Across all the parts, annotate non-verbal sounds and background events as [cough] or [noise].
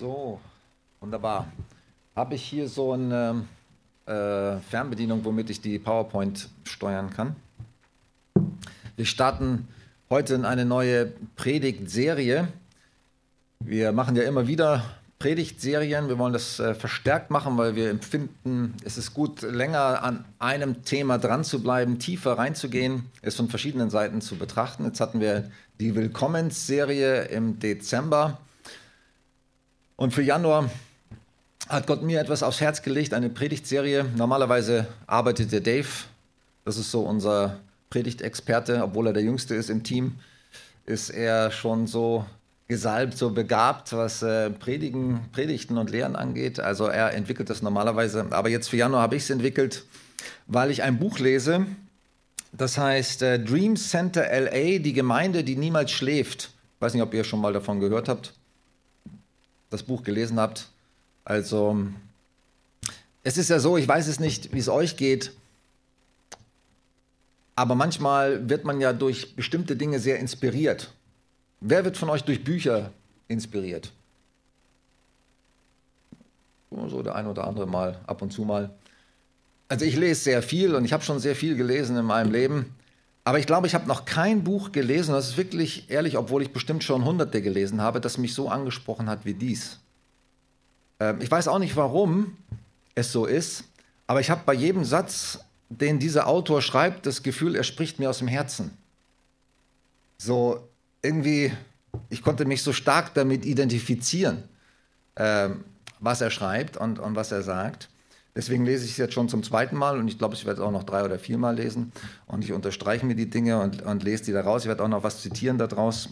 So, wunderbar. Habe ich hier so eine äh, Fernbedienung, womit ich die PowerPoint steuern kann? Wir starten heute in eine neue Predigtserie. Wir machen ja immer wieder Predigtserien. Wir wollen das äh, verstärkt machen, weil wir empfinden, es ist gut, länger an einem Thema dran zu bleiben, tiefer reinzugehen, es von verschiedenen Seiten zu betrachten. Jetzt hatten wir die Willkommensserie im Dezember. Und für Januar hat Gott mir etwas aufs Herz gelegt, eine Predigtserie. Normalerweise arbeitet der Dave, das ist so unser Predigtexperte, obwohl er der Jüngste ist im Team, ist er schon so gesalbt, so begabt, was äh, Predigen, Predigten und Lehren angeht. Also er entwickelt das normalerweise. Aber jetzt für Januar habe ich es entwickelt, weil ich ein Buch lese, das heißt äh, Dream Center LA, die Gemeinde, die niemals schläft. Ich weiß nicht, ob ihr schon mal davon gehört habt das Buch gelesen habt. Also, es ist ja so, ich weiß es nicht, wie es euch geht, aber manchmal wird man ja durch bestimmte Dinge sehr inspiriert. Wer wird von euch durch Bücher inspiriert? So der ein oder andere mal, ab und zu mal. Also ich lese sehr viel und ich habe schon sehr viel gelesen in meinem Leben. Aber ich glaube, ich habe noch kein Buch gelesen, das ist wirklich ehrlich, obwohl ich bestimmt schon hunderte gelesen habe, das mich so angesprochen hat wie dies. Ähm, ich weiß auch nicht, warum es so ist, aber ich habe bei jedem Satz, den dieser Autor schreibt, das Gefühl, er spricht mir aus dem Herzen. So irgendwie, ich konnte mich so stark damit identifizieren, ähm, was er schreibt und, und was er sagt. Deswegen lese ich es jetzt schon zum zweiten Mal und ich glaube, ich werde es auch noch drei oder vier Mal lesen. Und ich unterstreiche mir die Dinge und, und lese die da raus. Ich werde auch noch was zitieren daraus.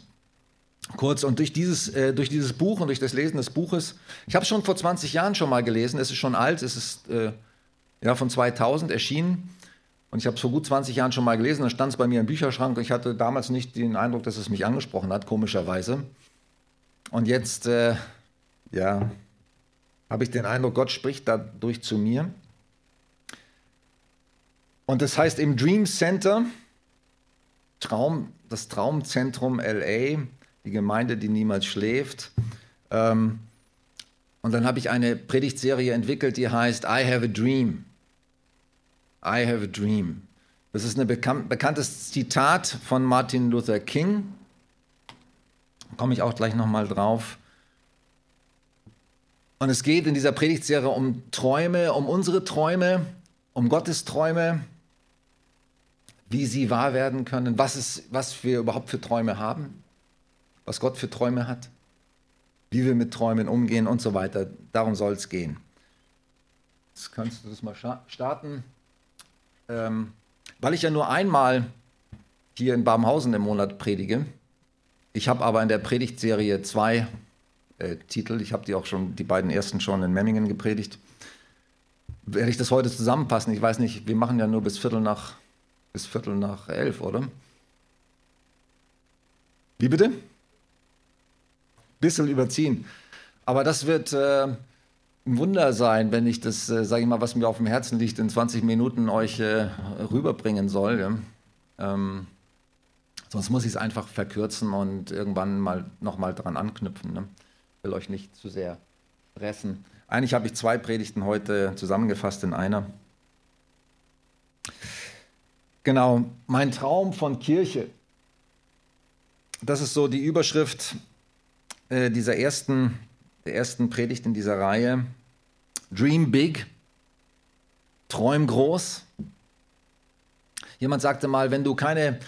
Kurz, und durch dieses, äh, durch dieses Buch und durch das Lesen des Buches, ich habe es schon vor 20 Jahren schon mal gelesen, es ist schon alt, es ist äh, ja, von 2000 erschienen. Und ich habe es vor gut 20 Jahren schon mal gelesen, dann stand es bei mir im Bücherschrank und ich hatte damals nicht den Eindruck, dass es mich angesprochen hat, komischerweise. Und jetzt, äh, ja, habe ich den Eindruck, Gott spricht dadurch zu mir. Und das heißt im Dream Center, Traum, das Traumzentrum LA, die Gemeinde, die niemals schläft. Ähm, und dann habe ich eine Predigtserie entwickelt, die heißt I Have a Dream. I Have a Dream. Das ist ein bekan bekanntes Zitat von Martin Luther King. Komme ich auch gleich nochmal drauf. Und es geht in dieser Predigtserie um Träume, um unsere Träume, um Gottes Träume, wie sie wahr werden können, was, es, was wir überhaupt für Träume haben, was Gott für Träume hat, wie wir mit Träumen umgehen und so weiter. Darum soll es gehen. Jetzt kannst du das mal starten. Ähm, weil ich ja nur einmal hier in Barmhausen im Monat predige. Ich habe aber in der Predigtserie zwei äh, Titel. Ich habe die auch schon, die beiden ersten schon in Memmingen gepredigt. Werde ich das heute zusammenpassen? Ich weiß nicht, wir machen ja nur bis Viertel nach, bis Viertel nach elf, oder? Wie bitte? Bisschen überziehen. Aber das wird äh, ein Wunder sein, wenn ich das, äh, sage ich mal, was mir auf dem Herzen liegt, in 20 Minuten euch äh, rüberbringen soll. Ja? Ähm, sonst muss ich es einfach verkürzen und irgendwann mal nochmal dran anknüpfen. Ne? Will euch nicht zu sehr stressen. Eigentlich habe ich zwei Predigten heute zusammengefasst in einer. Genau, mein Traum von Kirche. Das ist so die Überschrift äh, dieser ersten, der ersten Predigt in dieser Reihe. Dream big, träum groß. Jemand sagte mal, wenn du keine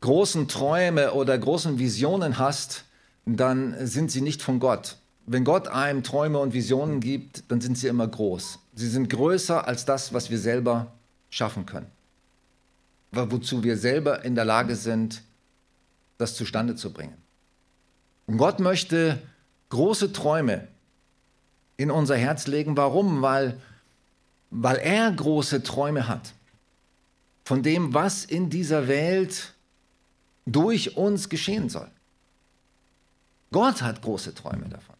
großen Träume oder großen Visionen hast, dann sind sie nicht von Gott. Wenn Gott einem Träume und Visionen gibt, dann sind sie immer groß. Sie sind größer als das, was wir selber schaffen können. Wozu wir selber in der Lage sind, das zustande zu bringen. Und Gott möchte große Träume in unser Herz legen. Warum? Weil, weil er große Träume hat. Von dem, was in dieser Welt durch uns geschehen soll. Gott hat große Träume davon.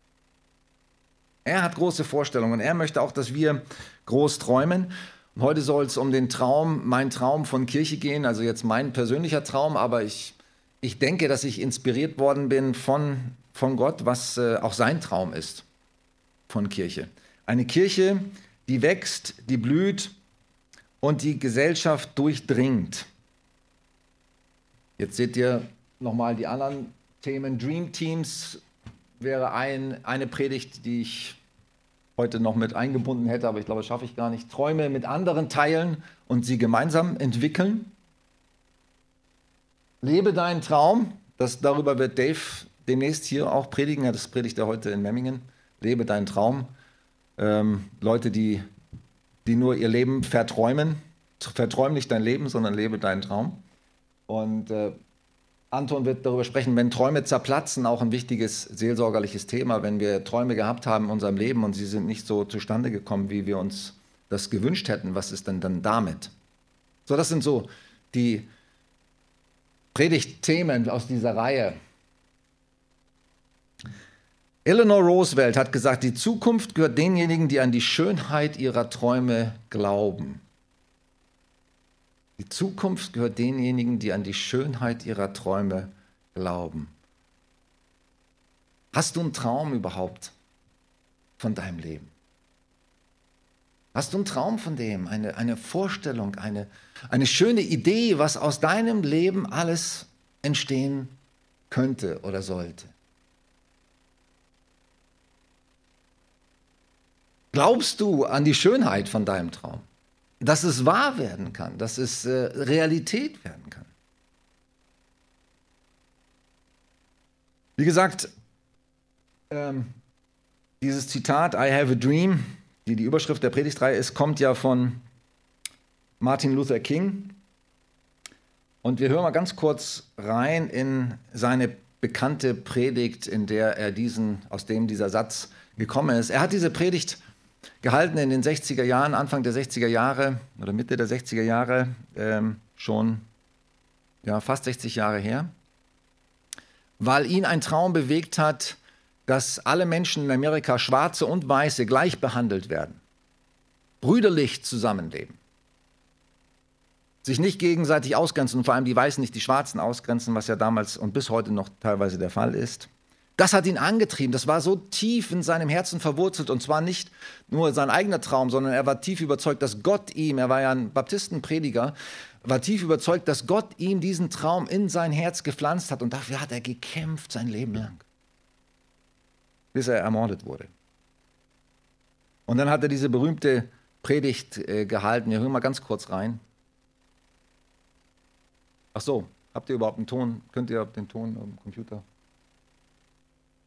Er hat große Vorstellungen. Er möchte auch, dass wir groß träumen. Und heute soll es um den Traum, mein Traum von Kirche gehen, also jetzt mein persönlicher Traum, aber ich, ich denke, dass ich inspiriert worden bin von, von Gott, was äh, auch sein Traum ist. von Kirche. Eine Kirche, die wächst, die blüht und die Gesellschaft durchdringt. Jetzt seht ihr nochmal die anderen Themen. Dream Teams wäre ein, eine Predigt, die ich heute noch mit eingebunden hätte, aber ich glaube, das schaffe ich gar nicht. Träume mit anderen teilen und sie gemeinsam entwickeln. Lebe deinen Traum. Das, darüber wird Dave demnächst hier auch predigen. Das predigt er heute in Memmingen. Lebe deinen Traum. Ähm, Leute, die, die nur ihr Leben verträumen. Verträum nicht dein Leben, sondern lebe deinen Traum. Und äh, Anton wird darüber sprechen, wenn Träume zerplatzen, auch ein wichtiges seelsorgerliches Thema. Wenn wir Träume gehabt haben in unserem Leben und sie sind nicht so zustande gekommen, wie wir uns das gewünscht hätten, was ist denn dann damit? So, das sind so die Predigtthemen aus dieser Reihe. Eleanor Roosevelt hat gesagt, die Zukunft gehört denjenigen, die an die Schönheit ihrer Träume glauben. Die Zukunft gehört denjenigen, die an die Schönheit ihrer Träume glauben. Hast du einen Traum überhaupt von deinem Leben? Hast du einen Traum von dem, eine, eine Vorstellung, eine, eine schöne Idee, was aus deinem Leben alles entstehen könnte oder sollte? Glaubst du an die Schönheit von deinem Traum? Dass es wahr werden kann, dass es äh, Realität werden kann? Wie gesagt, ähm, dieses Zitat, I have a dream, die die Überschrift der Predigtreihe ist, kommt ja von Martin Luther King. Und wir hören mal ganz kurz rein in seine bekannte Predigt, in der er diesen, aus dem dieser Satz gekommen ist. Er hat diese Predigt gehalten in den 60er Jahren, Anfang der 60er Jahre oder Mitte der 60er Jahre, ähm, schon ja, fast 60 Jahre her, weil ihn ein Traum bewegt hat, dass alle Menschen in Amerika, Schwarze und Weiße, gleich behandelt werden, brüderlich zusammenleben, sich nicht gegenseitig ausgrenzen und vor allem die Weißen nicht die Schwarzen ausgrenzen, was ja damals und bis heute noch teilweise der Fall ist. Das hat ihn angetrieben. Das war so tief in seinem Herzen verwurzelt. Und zwar nicht nur sein eigener Traum, sondern er war tief überzeugt, dass Gott ihm, er war ja ein Baptistenprediger, war tief überzeugt, dass Gott ihm diesen Traum in sein Herz gepflanzt hat. Und dafür hat er gekämpft sein Leben lang, bis er ermordet wurde. Und dann hat er diese berühmte Predigt äh, gehalten. Wir hören mal ganz kurz rein. Ach so, habt ihr überhaupt einen Ton? Könnt ihr den Ton am Computer?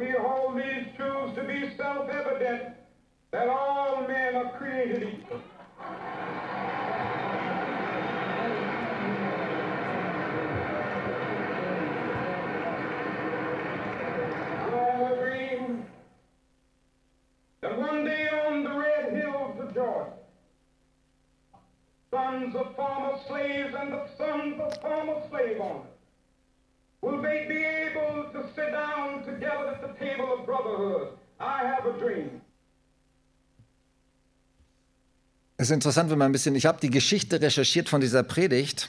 We hold these truths to be self-evident that all men are created equal. That one day on the red hills of Georgia, sons of former slaves and the sons of former slave owners table of brotherhood? I have a dream. Es ist interessant, wenn man ein bisschen, ich habe die Geschichte recherchiert von dieser Predigt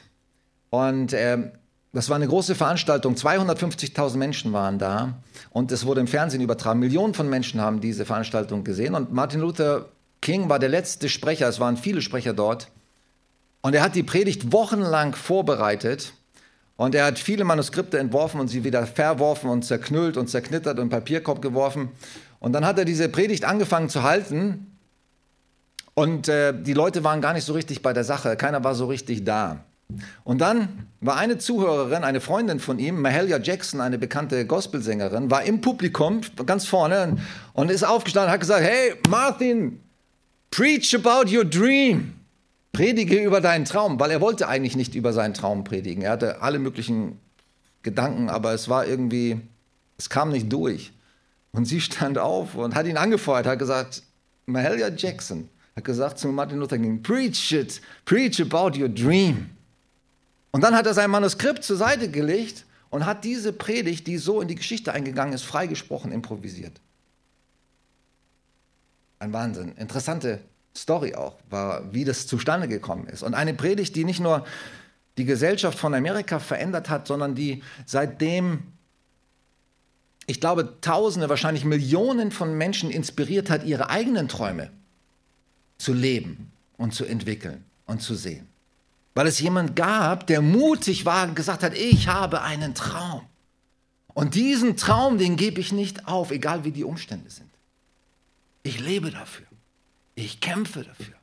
und äh, das war eine große Veranstaltung, 250.000 Menschen waren da und es wurde im Fernsehen übertragen. Millionen von Menschen haben diese Veranstaltung gesehen und Martin Luther King war der letzte Sprecher, es waren viele Sprecher dort und er hat die Predigt wochenlang vorbereitet und er hat viele Manuskripte entworfen und sie wieder verworfen und zerknüllt und zerknittert und Papierkorb geworfen. Und dann hat er diese Predigt angefangen zu halten und äh, die Leute waren gar nicht so richtig bei der Sache, keiner war so richtig da. Und dann war eine Zuhörerin, eine Freundin von ihm, Mahalia Jackson, eine bekannte Gospelsängerin, war im Publikum ganz vorne und ist aufgestanden und hat gesagt, hey Martin, preach about your dream. Predige über deinen Traum, weil er wollte eigentlich nicht über seinen Traum predigen. Er hatte alle möglichen Gedanken, aber es war irgendwie, es kam nicht durch. Und sie stand auf und hat ihn angefeuert, hat gesagt, Mahalia Jackson, hat gesagt zu Martin Luther King, preach it, preach about your dream. Und dann hat er sein Manuskript zur Seite gelegt und hat diese Predigt, die so in die Geschichte eingegangen ist, freigesprochen, improvisiert. Ein Wahnsinn. Interessante Story auch, war, wie das zustande gekommen ist. Und eine Predigt, die nicht nur die Gesellschaft von Amerika verändert hat, sondern die seitdem, ich glaube, Tausende, wahrscheinlich Millionen von Menschen inspiriert hat, ihre eigenen Träume zu leben und zu entwickeln und zu sehen. Weil es jemand gab, der mutig war und gesagt hat, ich habe einen Traum. Und diesen Traum, den gebe ich nicht auf, egal wie die Umstände sind. Ich lebe dafür. Ich kämpfe dafür.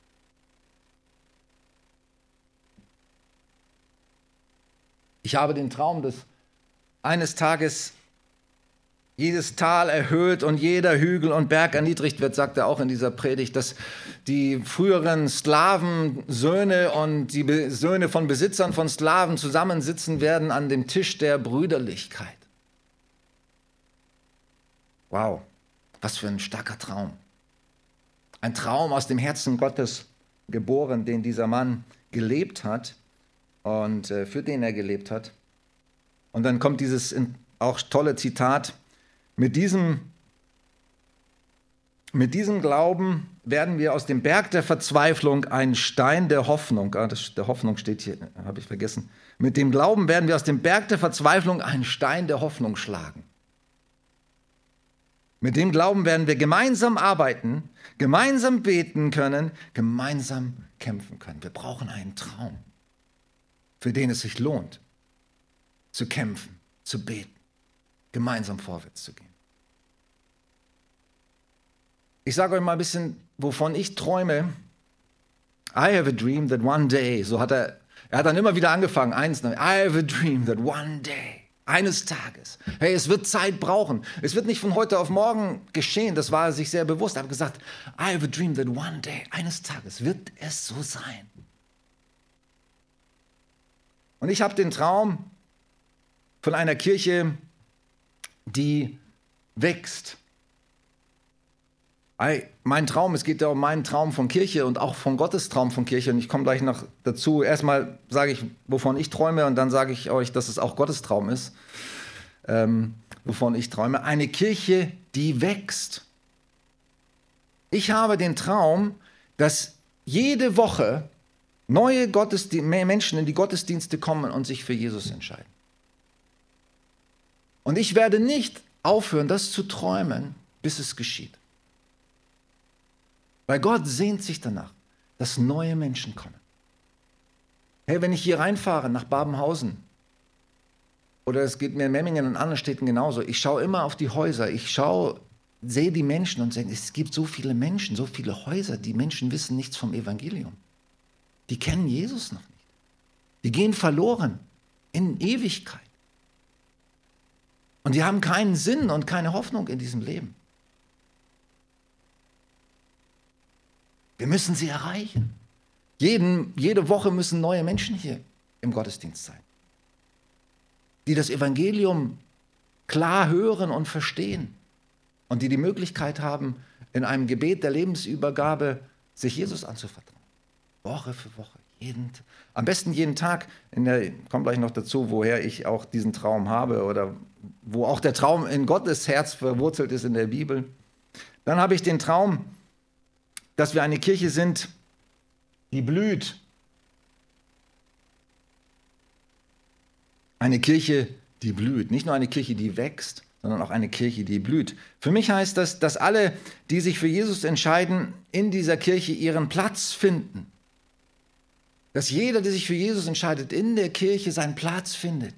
Ich habe den Traum, dass eines Tages jedes Tal erhöht und jeder Hügel und Berg erniedrigt wird, sagt er auch in dieser Predigt, dass die früheren Sklavensöhne und die Söhne von Besitzern von Sklaven zusammensitzen werden an dem Tisch der Brüderlichkeit. Wow, was für ein starker Traum. Ein Traum aus dem Herzen Gottes geboren, den dieser Mann gelebt hat und äh, für den er gelebt hat. Und dann kommt dieses auch tolle Zitat, mit diesem, mit diesem Glauben werden wir aus dem Berg der Verzweiflung einen Stein der Hoffnung, ah, das, der Hoffnung steht hier, habe ich vergessen, mit dem Glauben werden wir aus dem Berg der Verzweiflung einen Stein der Hoffnung schlagen. Mit dem Glauben werden wir gemeinsam arbeiten, gemeinsam beten können, gemeinsam kämpfen können. Wir brauchen einen Traum für den es sich lohnt, zu kämpfen, zu beten, gemeinsam vorwärts zu gehen. Ich sage euch mal ein bisschen, wovon ich träume. I have a dream that one day, so hat er, er hat dann immer wieder angefangen, eins, I have a dream that one day, eines Tages. Hey, es wird Zeit brauchen. Es wird nicht von heute auf morgen geschehen, das war er sich sehr bewusst. Er hat gesagt, I have a dream that one day, eines Tages wird es so sein. Und ich habe den Traum von einer Kirche, die wächst. Mein Traum, es geht ja um meinen Traum von Kirche und auch von Gottes Traum von Kirche. Und ich komme gleich noch dazu. Erstmal sage ich, wovon ich träume, und dann sage ich euch, dass es auch Gottes Traum ist, ähm, wovon ich träume. Eine Kirche, die wächst. Ich habe den Traum, dass jede Woche neue Menschen in die Gottesdienste kommen und sich für Jesus entscheiden. Und ich werde nicht aufhören, das zu träumen, bis es geschieht. Weil Gott sehnt sich danach, dass neue Menschen kommen. Hey, wenn ich hier reinfahre nach Babenhausen, oder es geht mir in Memmingen und anderen Städten genauso, ich schaue immer auf die Häuser, ich schaue, sehe die Menschen und sage, es gibt so viele Menschen, so viele Häuser, die Menschen wissen nichts vom Evangelium die kennen Jesus noch nicht. Die gehen verloren in Ewigkeit. Und die haben keinen Sinn und keine Hoffnung in diesem Leben. Wir müssen sie erreichen. Jeden, jede Woche müssen neue Menschen hier im Gottesdienst sein, die das Evangelium klar hören und verstehen und die die Möglichkeit haben, in einem Gebet der Lebensübergabe sich Jesus anzuvertrauen. Woche für Woche. Jeden, am besten jeden Tag. In der, komme gleich noch dazu, woher ich auch diesen Traum habe oder wo auch der Traum in Gottes Herz verwurzelt ist in der Bibel. Dann habe ich den Traum, dass wir eine Kirche sind, die blüht. Eine Kirche, die blüht. Nicht nur eine Kirche, die wächst, sondern auch eine Kirche, die blüht. Für mich heißt das, dass alle, die sich für Jesus entscheiden, in dieser Kirche ihren Platz finden. Dass jeder, der sich für Jesus entscheidet, in der Kirche seinen Platz findet.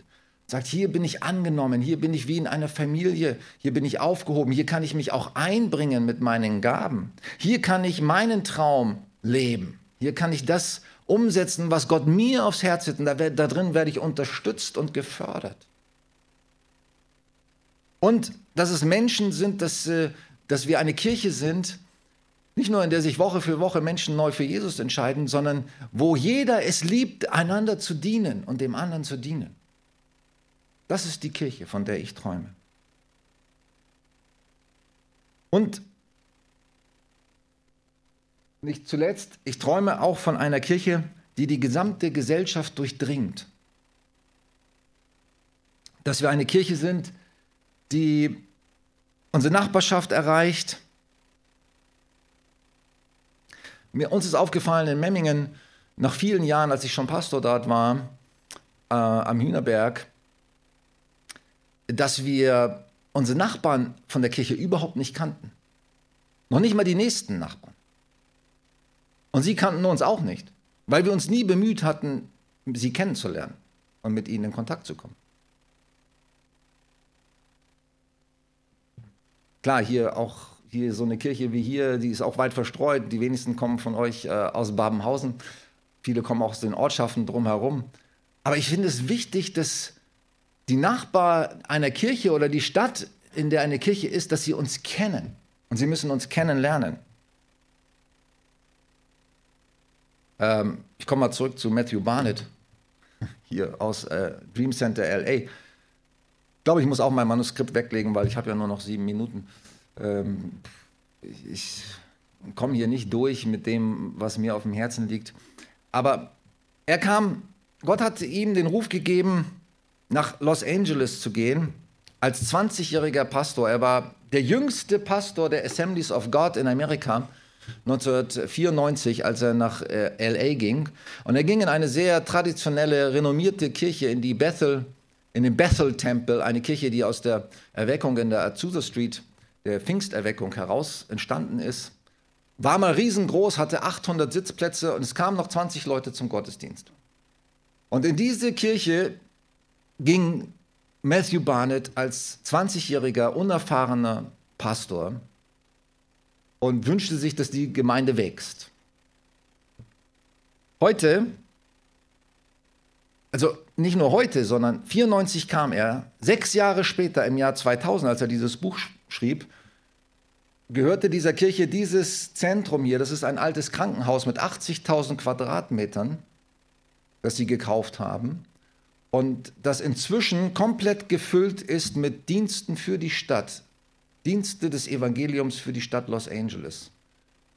Sagt, hier bin ich angenommen, hier bin ich wie in einer Familie, hier bin ich aufgehoben, hier kann ich mich auch einbringen mit meinen Gaben. Hier kann ich meinen Traum leben. Hier kann ich das umsetzen, was Gott mir aufs Herz hat. Und da, da drin werde ich unterstützt und gefördert. Und dass es Menschen sind, dass, äh, dass wir eine Kirche sind, nicht nur in der sich Woche für Woche Menschen neu für Jesus entscheiden, sondern wo jeder es liebt, einander zu dienen und dem anderen zu dienen. Das ist die Kirche, von der ich träume. Und nicht zuletzt, ich träume auch von einer Kirche, die die gesamte Gesellschaft durchdringt. Dass wir eine Kirche sind, die unsere Nachbarschaft erreicht. Mir, uns ist aufgefallen in Memmingen, nach vielen Jahren, als ich schon Pastor dort war, äh, am Hühnerberg, dass wir unsere Nachbarn von der Kirche überhaupt nicht kannten. Noch nicht mal die nächsten Nachbarn. Und sie kannten uns auch nicht, weil wir uns nie bemüht hatten, sie kennenzulernen und mit ihnen in Kontakt zu kommen. Klar, hier auch hier so eine Kirche wie hier, die ist auch weit verstreut. Die wenigsten kommen von euch äh, aus Babenhausen. Viele kommen auch aus den Ortschaften drumherum. Aber ich finde es wichtig, dass die Nachbar einer Kirche oder die Stadt, in der eine Kirche ist, dass sie uns kennen. Und sie müssen uns kennenlernen. Ähm, ich komme mal zurück zu Matthew Barnett, [laughs] hier aus äh, Dream Center LA. Ich glaube, ich muss auch mein Manuskript weglegen, weil ich habe ja nur noch sieben Minuten. Ähm, ich komme hier nicht durch mit dem, was mir auf dem Herzen liegt. Aber er kam, Gott hat ihm den Ruf gegeben, nach Los Angeles zu gehen, als 20-jähriger Pastor. Er war der jüngste Pastor der Assemblies of God in Amerika 1994, als er nach äh, LA ging. Und er ging in eine sehr traditionelle, renommierte Kirche, in die Bethel, in den Bethel-Tempel, eine Kirche, die aus der Erweckung in der Azusa Street, der Pfingsterweckung heraus entstanden ist. War mal riesengroß, hatte 800 Sitzplätze und es kamen noch 20 Leute zum Gottesdienst. Und in diese Kirche ging Matthew Barnett als 20-jähriger, unerfahrener Pastor und wünschte sich, dass die Gemeinde wächst. Heute, also nicht nur heute, sondern 94 kam er, sechs Jahre später im Jahr 2000, als er dieses Buch schrieb, gehörte dieser Kirche dieses Zentrum hier, das ist ein altes Krankenhaus mit 80.000 Quadratmetern, das sie gekauft haben und das inzwischen komplett gefüllt ist mit Diensten für die Stadt, Dienste des Evangeliums für die Stadt Los Angeles.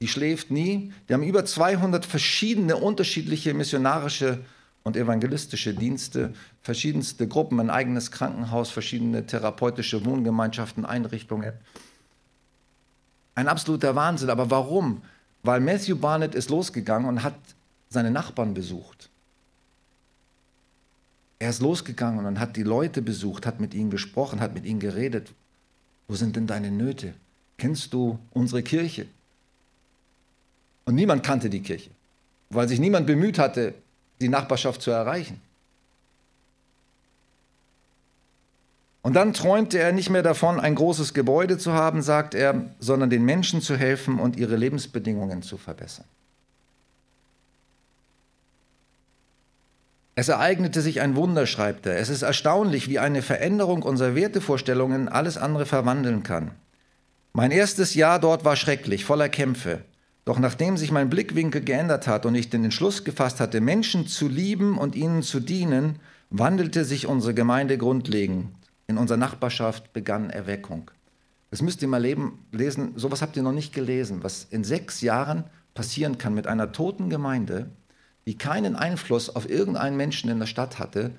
Die schläft nie. Die haben über 200 verschiedene unterschiedliche missionarische und evangelistische Dienste, verschiedenste Gruppen, ein eigenes Krankenhaus, verschiedene therapeutische Wohngemeinschaften, Einrichtungen. Ein absoluter Wahnsinn. Aber warum? Weil Matthew Barnett ist losgegangen und hat seine Nachbarn besucht. Er ist losgegangen und hat die Leute besucht, hat mit ihnen gesprochen, hat mit ihnen geredet. Wo sind denn deine Nöte? Kennst du unsere Kirche? Und niemand kannte die Kirche, weil sich niemand bemüht hatte, die Nachbarschaft zu erreichen. Und dann träumte er nicht mehr davon, ein großes Gebäude zu haben, sagt er, sondern den Menschen zu helfen und ihre Lebensbedingungen zu verbessern. Es ereignete sich ein Wunder, schreibt er. Es ist erstaunlich, wie eine Veränderung unserer Wertevorstellungen alles andere verwandeln kann. Mein erstes Jahr dort war schrecklich, voller Kämpfe. Doch nachdem sich mein Blickwinkel geändert hat und ich den Entschluss gefasst hatte, Menschen zu lieben und ihnen zu dienen, wandelte sich unsere Gemeinde grundlegend. In unserer Nachbarschaft begann Erweckung. Das müsst ihr mal leben, lesen. Sowas habt ihr noch nicht gelesen, was in sechs Jahren passieren kann mit einer toten Gemeinde, die keinen Einfluss auf irgendeinen Menschen in der Stadt hatte,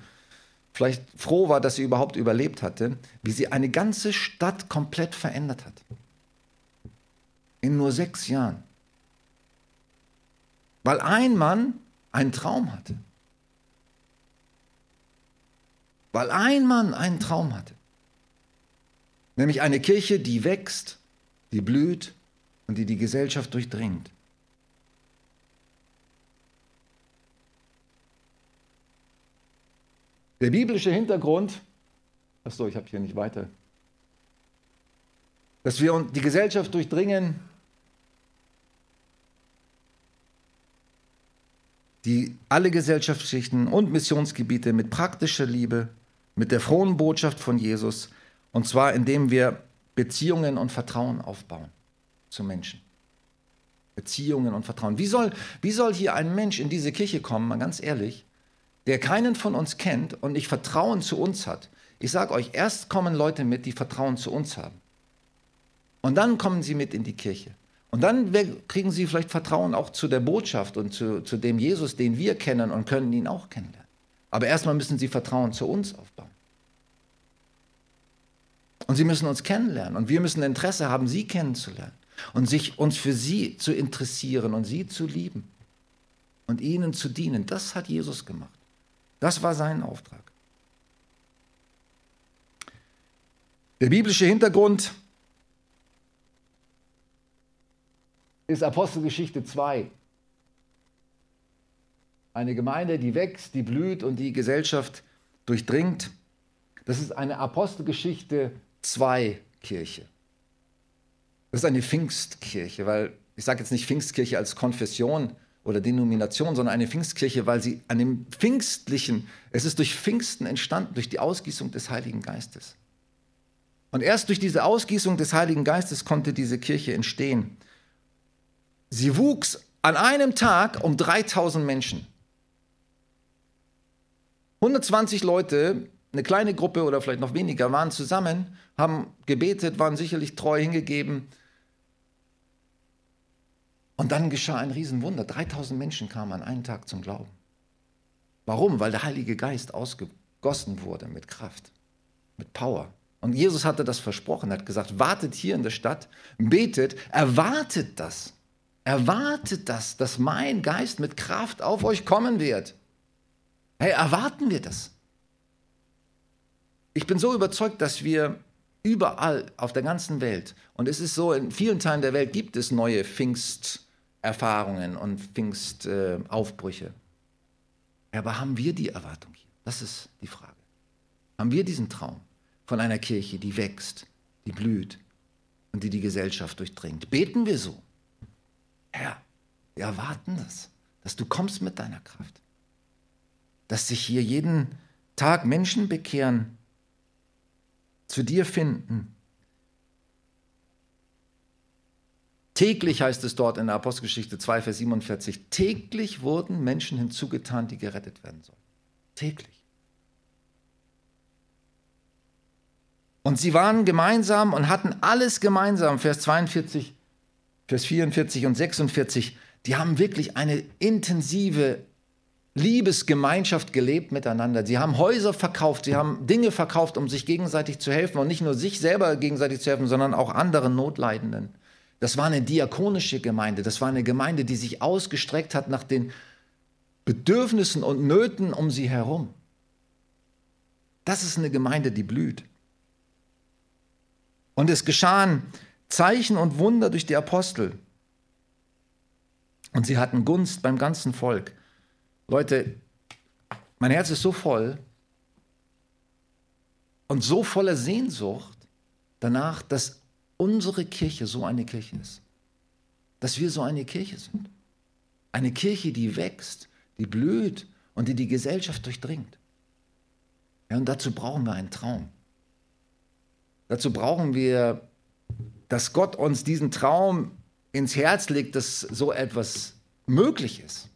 vielleicht froh war, dass sie überhaupt überlebt hatte, wie sie eine ganze Stadt komplett verändert hat. In nur sechs Jahren. Weil ein Mann einen Traum hatte. Weil ein Mann einen Traum hatte. Nämlich eine Kirche, die wächst, die blüht und die die Gesellschaft durchdringt. Der biblische Hintergrund, achso, ich habe hier nicht weiter, dass wir die Gesellschaft durchdringen, die alle Gesellschaftsschichten und Missionsgebiete mit praktischer Liebe, mit der frohen Botschaft von Jesus, und zwar indem wir Beziehungen und Vertrauen aufbauen zu Menschen. Beziehungen und Vertrauen. Wie soll, wie soll hier ein Mensch in diese Kirche kommen, mal ganz ehrlich, der keinen von uns kennt und nicht Vertrauen zu uns hat. Ich sage euch, erst kommen Leute mit, die Vertrauen zu uns haben. Und dann kommen sie mit in die Kirche. Und dann kriegen sie vielleicht Vertrauen auch zu der Botschaft und zu, zu dem Jesus, den wir kennen und können ihn auch kennenlernen. Aber erstmal müssen sie Vertrauen zu uns aufbauen. Und sie müssen uns kennenlernen und wir müssen Interesse haben, sie kennenzulernen und sich uns für sie zu interessieren und sie zu lieben und ihnen zu dienen. Das hat Jesus gemacht. Das war sein Auftrag. Der biblische Hintergrund ist Apostelgeschichte 2. Eine Gemeinde, die wächst, die blüht und die Gesellschaft durchdringt. Das ist eine Apostelgeschichte 2 Kirche. Das ist eine Pfingstkirche, weil ich sage jetzt nicht Pfingstkirche als Konfession oder Denomination, sondern eine Pfingstkirche, weil sie an dem Pfingstlichen, es ist durch Pfingsten entstanden, durch die Ausgießung des Heiligen Geistes. Und erst durch diese Ausgießung des Heiligen Geistes konnte diese Kirche entstehen. Sie wuchs an einem Tag um 3000 Menschen. 120 Leute, eine kleine Gruppe oder vielleicht noch weniger, waren zusammen, haben gebetet, waren sicherlich treu hingegeben. Und dann geschah ein Riesenwunder. 3000 Menschen kamen an einem Tag zum Glauben. Warum? Weil der Heilige Geist ausgegossen wurde mit Kraft, mit Power. Und Jesus hatte das versprochen, er hat gesagt, wartet hier in der Stadt, betet, erwartet das. Erwartet das, dass mein Geist mit Kraft auf euch kommen wird. Hey, erwarten wir das? Ich bin so überzeugt, dass wir überall auf der ganzen Welt, und es ist so, in vielen Teilen der Welt gibt es neue Pfingsterfahrungen und Pfingstaufbrüche. Aber haben wir die Erwartung hier? Das ist die Frage. Haben wir diesen Traum? von einer Kirche, die wächst, die blüht und die die Gesellschaft durchdringt. Beten wir so. Herr, wir erwarten das, dass du kommst mit deiner Kraft, dass sich hier jeden Tag Menschen bekehren, zu dir finden. Täglich heißt es dort in der Apostelgeschichte 2, Vers 47, täglich wurden Menschen hinzugetan, die gerettet werden sollen. Täglich. Und sie waren gemeinsam und hatten alles gemeinsam, Vers 42, Vers 44 und 46. Die haben wirklich eine intensive Liebesgemeinschaft gelebt miteinander. Sie haben Häuser verkauft, sie haben Dinge verkauft, um sich gegenseitig zu helfen und nicht nur sich selber gegenseitig zu helfen, sondern auch anderen Notleidenden. Das war eine diakonische Gemeinde, das war eine Gemeinde, die sich ausgestreckt hat nach den Bedürfnissen und Nöten um sie herum. Das ist eine Gemeinde, die blüht. Und es geschahen Zeichen und Wunder durch die Apostel. Und sie hatten Gunst beim ganzen Volk. Leute, mein Herz ist so voll und so voller Sehnsucht danach, dass unsere Kirche so eine Kirche ist. Dass wir so eine Kirche sind. Eine Kirche, die wächst, die blüht und die die Gesellschaft durchdringt. Ja, und dazu brauchen wir einen Traum. Dazu brauchen wir, dass Gott uns diesen Traum ins Herz legt, dass so etwas möglich ist.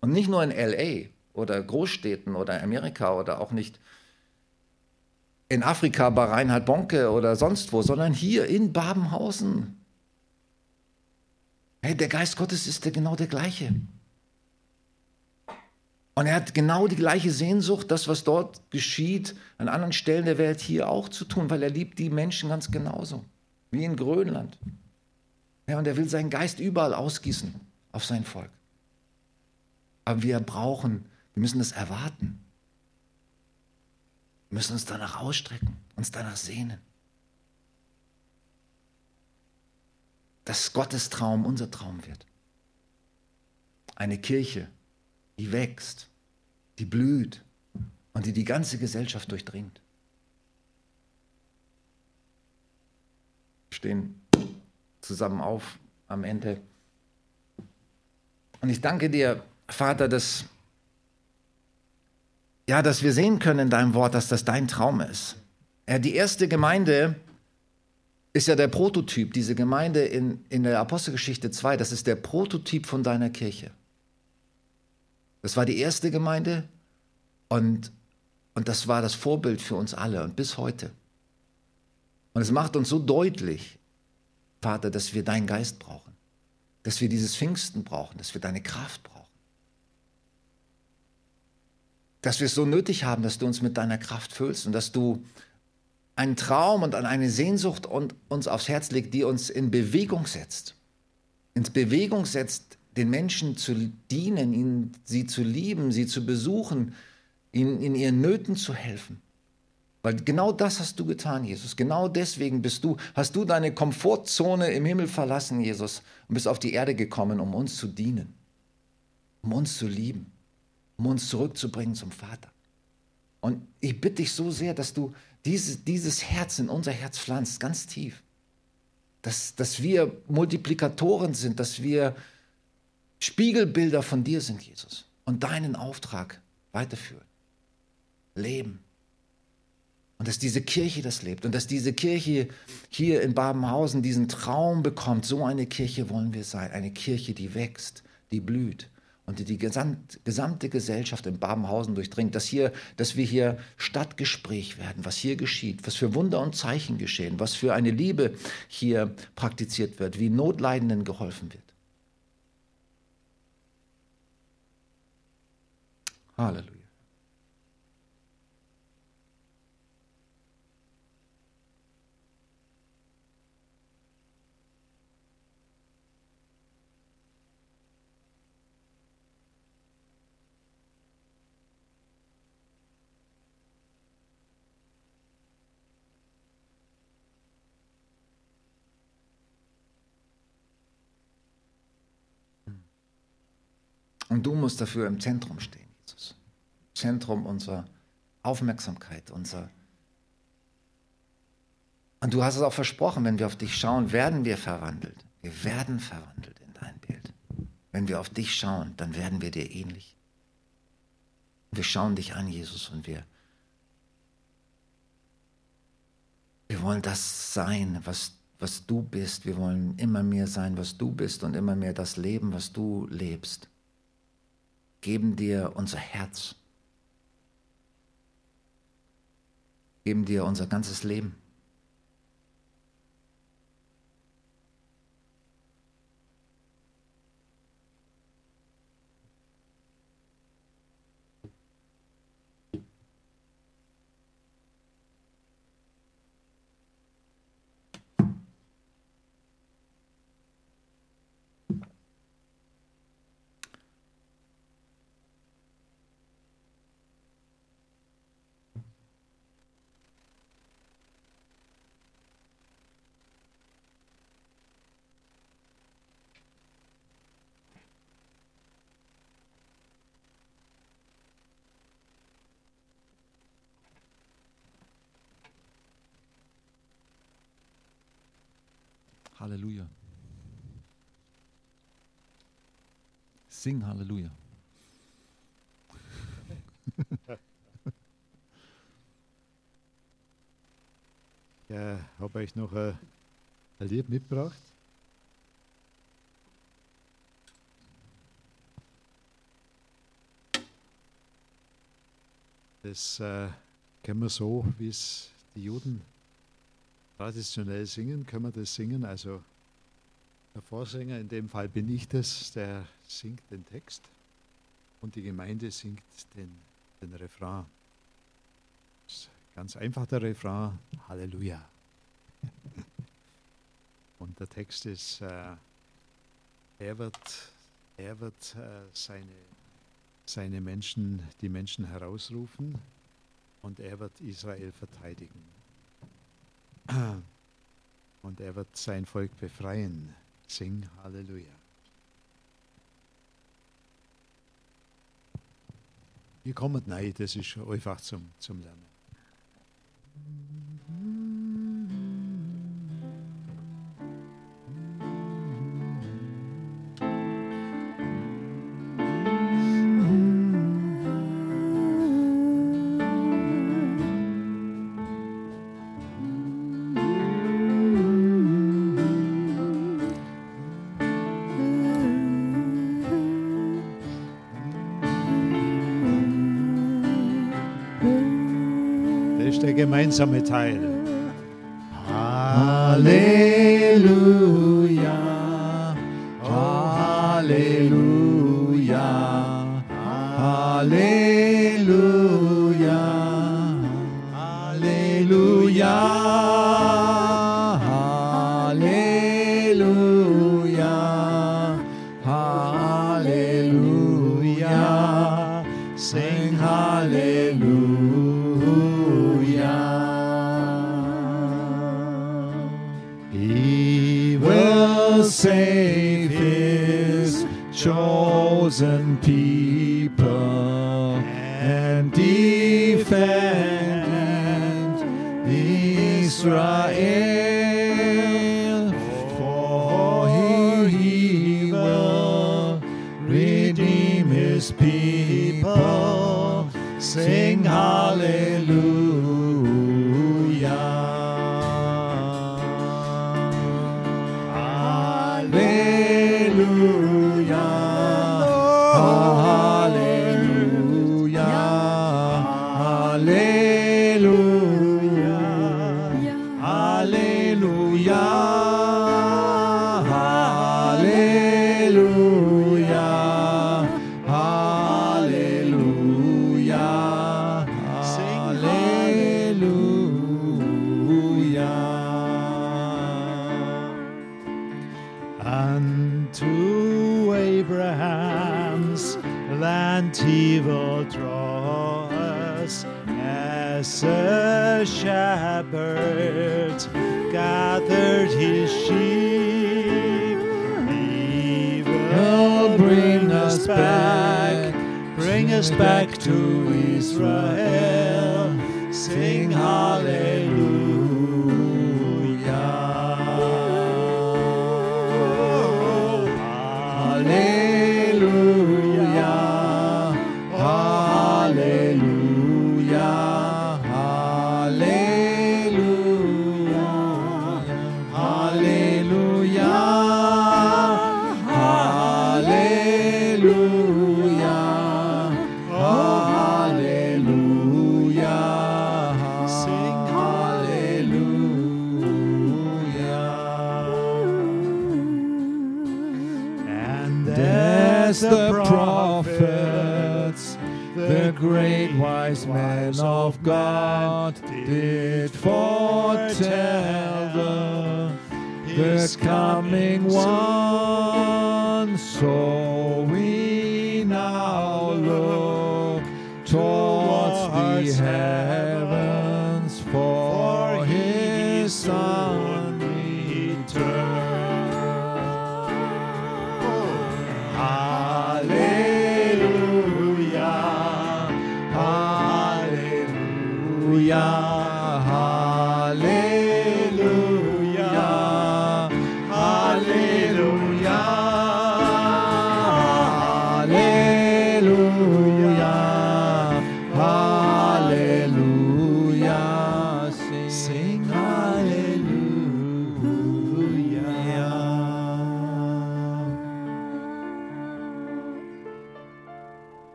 Und nicht nur in LA oder Großstädten oder Amerika oder auch nicht in Afrika bei Reinhard Bonke oder sonst wo, sondern hier in Babenhausen. Hey, der Geist Gottes ist der genau der gleiche. Und er hat genau die gleiche Sehnsucht, das, was dort geschieht, an anderen Stellen der Welt hier auch zu tun, weil er liebt die Menschen ganz genauso, wie in Grönland. Ja, und er will seinen Geist überall ausgießen auf sein Volk. Aber wir brauchen, wir müssen das erwarten. Müssen uns danach ausstrecken, uns danach sehnen. Dass Gottes Traum unser Traum wird. Eine Kirche, die wächst, die blüht und die die ganze Gesellschaft durchdringt. Wir stehen zusammen auf am Ende. Und ich danke dir, Vater, dass, ja, dass wir sehen können in deinem Wort, dass das dein Traum ist. Ja, die erste Gemeinde ist ja der Prototyp, diese Gemeinde in, in der Apostelgeschichte 2, das ist der Prototyp von deiner Kirche. Das war die erste Gemeinde und, und das war das Vorbild für uns alle und bis heute. Und es macht uns so deutlich, Vater, dass wir deinen Geist brauchen. dass wir dieses Pfingsten brauchen, dass wir deine Kraft brauchen. Dass wir es so nötig haben, dass du uns mit deiner Kraft füllst und dass du einen Traum und eine Sehnsucht und uns aufs Herz legst, die uns in Bewegung setzt. Ins Bewegung setzt, den Menschen zu dienen, ihnen, sie zu lieben, sie zu besuchen, ihnen in ihren Nöten zu helfen. Weil genau das hast du getan, Jesus. Genau deswegen bist du, hast du deine Komfortzone im Himmel verlassen, Jesus, und bist auf die Erde gekommen, um uns zu dienen, um uns zu lieben, um uns zurückzubringen zum Vater. Und ich bitte dich so sehr, dass du dieses, dieses Herz in unser Herz pflanzt, ganz tief. Dass, dass wir Multiplikatoren sind, dass wir Spiegelbilder von dir sind, Jesus, und deinen Auftrag weiterführen, leben und dass diese Kirche das lebt und dass diese Kirche hier in Babenhausen diesen Traum bekommt. So eine Kirche wollen wir sein. Eine Kirche, die wächst, die blüht und die die gesamte Gesellschaft in Babenhausen durchdringt. Dass, hier, dass wir hier Stadtgespräch werden, was hier geschieht, was für Wunder und Zeichen geschehen, was für eine Liebe hier praktiziert wird, wie Notleidenden geholfen wird. Halleluja. Und du musst dafür im Zentrum stehen, Jesus. Zentrum unserer Aufmerksamkeit, unser. Und du hast es auch versprochen, wenn wir auf dich schauen, werden wir verwandelt. Wir werden verwandelt in dein Bild. Wenn wir auf dich schauen, dann werden wir dir ähnlich. Wir schauen dich an, Jesus, und wir, wir wollen das sein, was, was du bist. Wir wollen immer mehr sein, was du bist und immer mehr das Leben, was du lebst geben dir unser Herz, geben dir unser ganzes Leben. Halleluja. Sing Halleluja. [laughs] Ja, habe euch noch ein, ein Lied mitgebracht. Das äh, kennen wir so, wie es die Juden traditionell singen, können wir das singen. Also der Vorsänger, in dem Fall bin ich das, der singt den Text und die Gemeinde singt den, den Refrain. Ganz einfach der Refrain, Halleluja. [laughs] Und der Text ist, äh, er wird, er wird äh, seine, seine Menschen, die Menschen herausrufen und er wird Israel verteidigen. Und er wird sein Volk befreien. Sing Halleluja. Ihr kommt nein, das ist einfach zum, zum Lernen. Gemeinsame Teil. Halleluja. Halleluja. Halleluja, Halleluja, Halleluja. Halleluja, chosen people Hallelujah. Us back to Israel. Sing Hallelujah.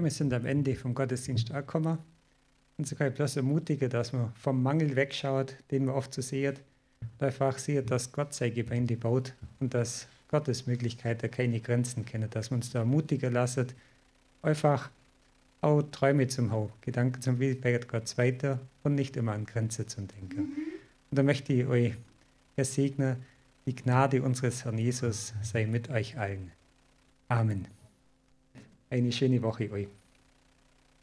Ja, wir sind am Ende vom Gottesdienst angekommen. Und so kann ich bloß ermutigen, dass man vom Mangel wegschaut, den man oft so sieht, und einfach sieht, dass Gott seine Gemeinde baut und dass Gottes Möglichkeiten keine Grenzen kennen, dass wir uns da ermutigen lassen, einfach auch Träume zum Hau, Gedanken zum Wie bei Gott weiter und nicht immer an Grenzen zu denken. Und da möchte ich euch ersegnen, die Gnade unseres Herrn Jesus sei mit euch allen. Amen. Eine schöne Woche euch.